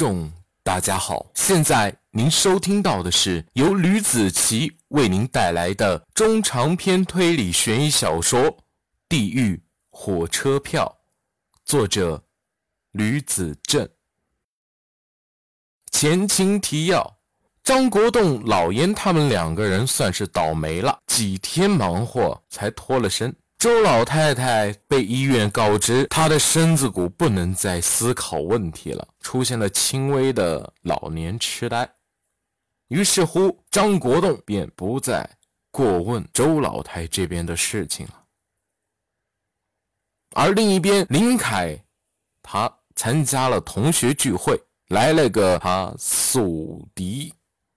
众，大家好，现在您收听到的是由吕子奇为您带来的中长篇推理悬疑小说《地狱火车票》，作者吕子正。前情提要：张国栋、老严他们两个人算是倒霉了，几天忙活才脱了身。周老太太被医院告知，她的身子骨不能再思考问题了，出现了轻微的老年痴呆。于是乎，张国栋便不再过问周老太这边的事情了。而另一边，林凯他参加了同学聚会，来了个他宿敌，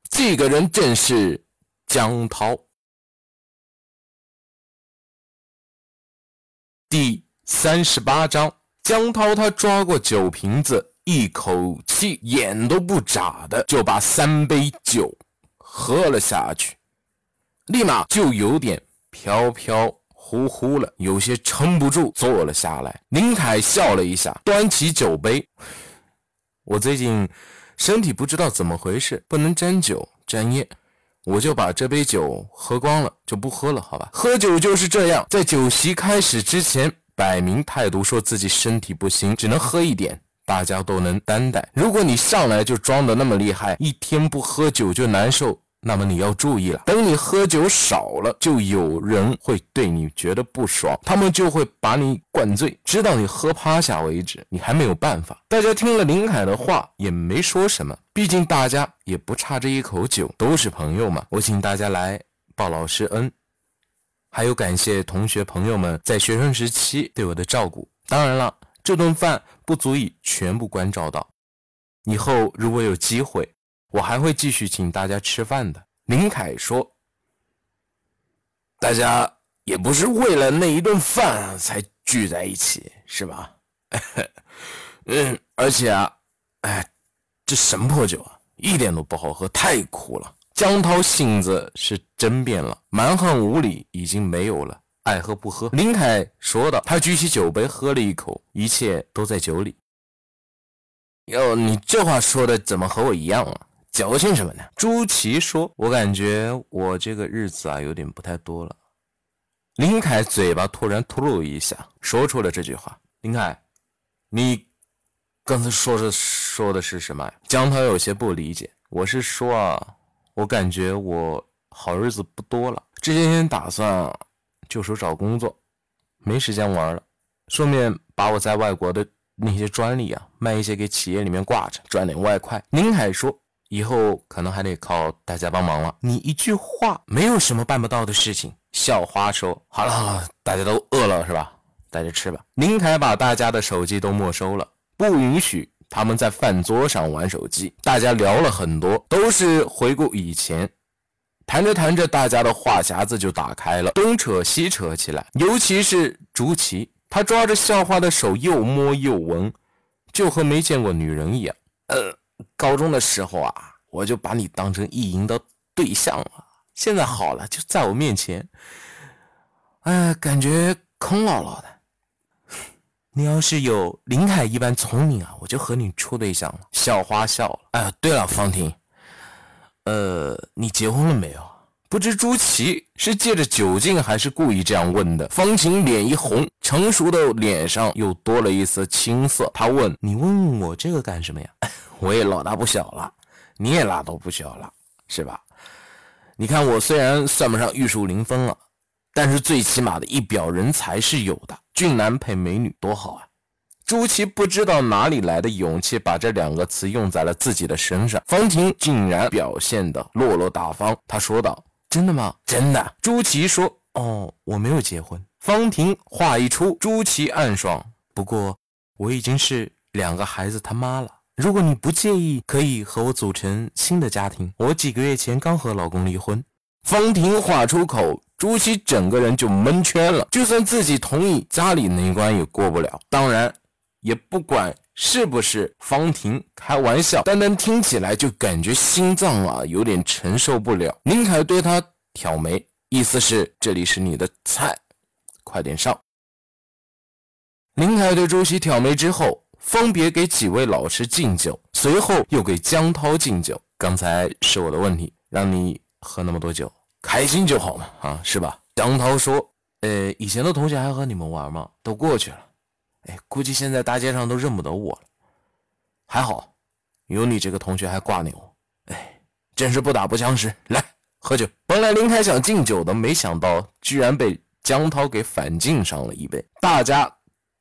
这个人正是江涛。第三十八章，江涛他抓过酒瓶子，一口气眼都不眨的就把三杯酒喝了下去，立马就有点飘飘忽忽了，有些撑不住坐了下来。林凯笑了一下，端起酒杯：“我最近身体不知道怎么回事，不能沾酒沾烟，我就把这杯酒喝光了，就不喝了，好吧？喝酒就是这样，在酒席开始之前，摆明态度说自己身体不行，只能喝一点，大家都能担待。如果你上来就装的那么厉害，一天不喝酒就难受，那么你要注意了，等你喝酒少了，就有人会对你觉得不爽，他们就会把你灌醉，直到你喝趴下为止，你还没有办法。大家听了林凯的话，也没说什么。毕竟大家也不差这一口酒，都是朋友嘛。我请大家来报老师恩，还有感谢同学朋友们在学生时期对我的照顾。当然了，这顿饭不足以全部关照到，以后如果有机会，我还会继续请大家吃饭的。林凯说：“大家也不是为了那一顿饭才聚在一起，是吧？嗯，而且啊，哎。”这什么破酒啊，一点都不好喝，太苦了。江涛性子是真变了，蛮横无理已经没有了，爱喝不喝。林凯说道，他举起酒杯喝了一口，一切都在酒里。哟，你这话说的怎么和我一样啊？矫情什么呢？朱祁说，我感觉我这个日子啊有点不太多了。林凯嘴巴突然吐露一下，说出了这句话。林凯，你刚才说的？说的是什么？江涛有些不理解。我是说啊，我感觉我好日子不多了。这些天打算就手找工作，没时间玩了。顺便把我在外国的那些专利啊，卖一些给企业里面挂着，赚点外快。林凯说，以后可能还得靠大家帮忙了。你一句话，没有什么办不到的事情。校花说，好了好了，大家都饿了是吧？大家吃吧。宁凯把大家的手机都没收了，不允许。他们在饭桌上玩手机，大家聊了很多，都是回顾以前。谈着谈着，大家的话匣子就打开了，东扯西扯起来。尤其是朱祁，他抓着校花的手又摸又闻，就和没见过女人一样。呃，高中的时候啊，我就把你当成意淫的对象了。现在好了，就在我面前，哎，感觉空落落的。你要是有林凯一般聪明啊，我就和你处对象了。校花笑了。哎，对了，方婷，呃，你结婚了没有？不知朱琪是借着酒劲还是故意这样问的。方婷脸一红，成熟的脸上又多了一丝青涩。她问：“你问我这个干什么呀？我也老大不小了，你也拉倒不小了，是吧？你看我虽然算不上玉树临风了。”但是最起码的一表人才是有的，俊男配美女多好啊！朱祁不知道哪里来的勇气，把这两个词用在了自己的身上。方婷竟然表现得落落大方，他说道：“真的吗？真的。”朱祁说：“哦，我没有结婚。”方婷话一出，朱祁暗爽。不过我已经是两个孩子他妈了，如果你不介意，可以和我组成新的家庭。我几个月前刚和老公离婚。方婷话出口。朱熹整个人就蒙圈了，就算自己同意，家里那关也过不了。当然，也不管是不是方婷开玩笑，单单听起来就感觉心脏啊有点承受不了。林凯对他挑眉，意思是这里是你的菜，快点上。林凯对朱熹挑眉之后，分别给几位老师敬酒，随后又给江涛敬酒。刚才是我的问题，让你喝那么多酒，开心就好嘛，啊，是吧？江涛说：“呃，以前的同学还和你们玩吗？都过去了。哎，估计现在大街上都认不得我了。还好，有你这个同学还挂念我。哎，真是不打不相识。来喝酒。本来林凯想敬酒的，没想到居然被江涛给反敬上了一杯。大家。”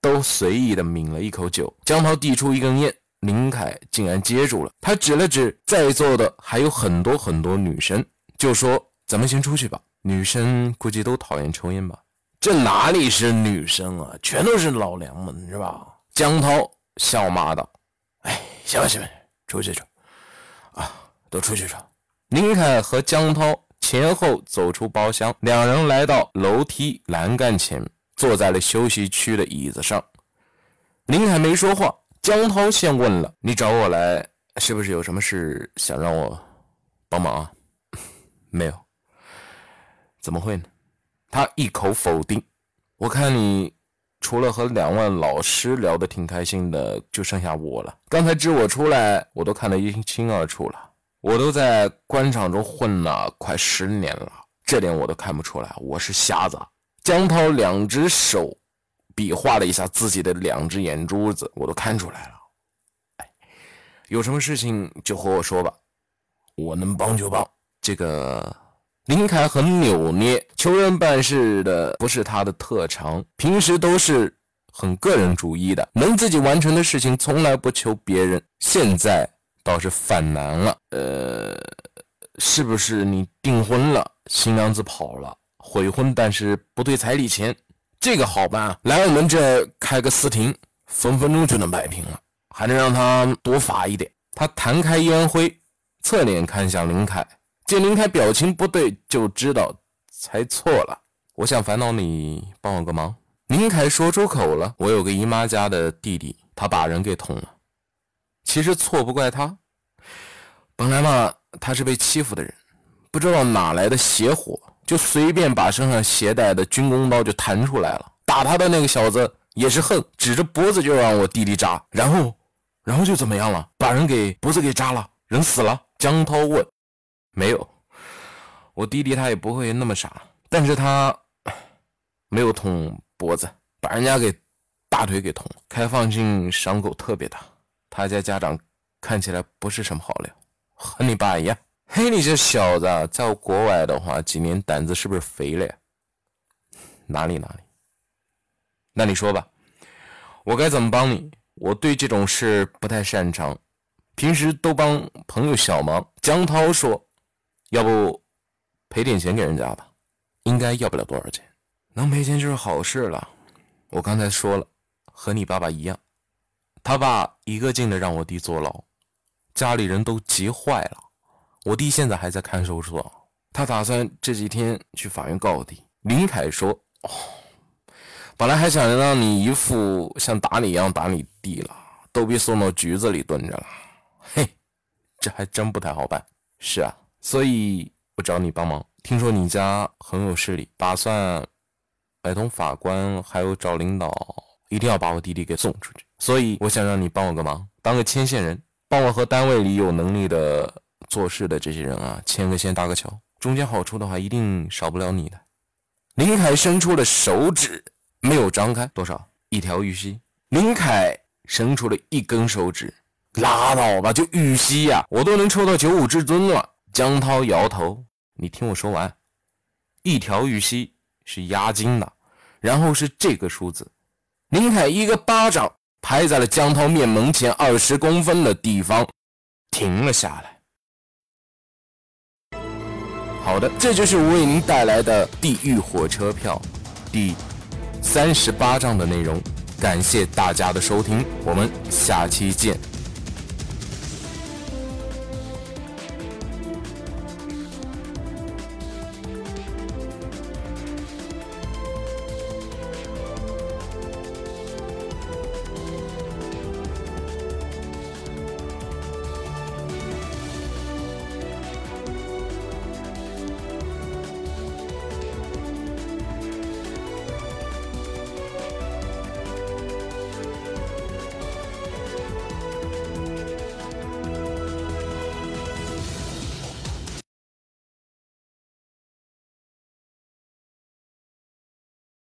都随意的抿了一口酒，江涛递出一根烟，林凯竟然接住了。他指了指在座的还有很多很多女生，就说：“咱们先出去吧。”女生估计都讨厌抽烟吧？这哪里是女生啊，全都是老娘们，是吧？江涛笑骂道：“哎，行吧，行吧，出去抽啊，都出去说。”林凯和江涛前后走出包厢，两人来到楼梯栏杆前。坐在了休息区的椅子上，林海没说话。江涛先问了：“你找我来，是不是有什么事想让我帮忙啊？”“ 没有。”“怎么会呢？”他一口否定。“我看你除了和两位老师聊得挺开心的，就剩下我了。刚才支我出来，我都看得一清二楚了。我都在官场中混了快十年了，这点我都看不出来，我是瞎子。”江涛两只手比划了一下自己的两只眼珠子，我都看出来了。哎，有什么事情就和我说吧，我能帮就帮。这个林凯很扭捏，求人办事的不是他的特长，平时都是很个人主义的，能自己完成的事情从来不求别人。现在倒是犯难了，呃，是不是你订婚了，新娘子跑了？悔婚，但是不退彩礼钱，这个好办啊。来我们这开个私庭，分分钟就能摆平了，还能让他多罚一点。他弹开烟灰，侧脸看向林凯，见林凯表情不对，就知道猜错了。我想烦恼你帮我个忙。林凯说出口了，我有个姨妈家的弟弟，他把人给捅了。其实错不怪他，本来嘛，他是被欺负的人，不知道哪来的邪火。就随便把身上携带的军功刀就弹出来了。打他的那个小子也是横，指着脖子就让我弟弟扎，然后，然后就怎么样了？把人给脖子给扎了，人死了。江涛问：“没有，我弟弟他也不会那么傻，但是他没有捅脖子，把人家给大腿给捅，开放性伤口特别大。他家家长看起来不是什么好料，和你爸一样。”嘿，你这小子，在国外的话，几年胆子是不是肥了呀？哪里哪里？那你说吧，我该怎么帮你？我对这种事不太擅长，平时都帮朋友小忙。江涛说：“要不赔点钱给人家吧，应该要不了多少钱，能赔钱就是好事了。”我刚才说了，和你爸爸一样，他爸一个劲的让我弟坐牢，家里人都急坏了。我弟现在还在看守所，他打算这几天去法院告我弟。林凯说：“哦，本来还想着让你姨父像打你一样打你弟了，都被送到局子里蹲着了。嘿，这还真不太好办。是啊，所以我找你帮忙。听说你家很有势力，打算买通法官，还有找领导，一定要把我弟弟给送出去。所以我想让你帮我个忙，当个牵线人，帮我和单位里有能力的。”做事的这些人啊，牵个线搭个桥，中间好处的话，一定少不了你的。林凯伸出了手指，没有张开，多少？一条玉溪。林凯伸出了一根手指，拉倒吧，就玉溪呀，我都能抽到九五至尊了。江涛摇头，你听我说完，一条玉溪是押金的，然后是这个数字。林凯一个巴掌拍在了江涛面门前二十公分的地方，停了下来。好的，这就是我为您带来的《地狱火车票》第三十八章的内容。感谢大家的收听，我们下期见。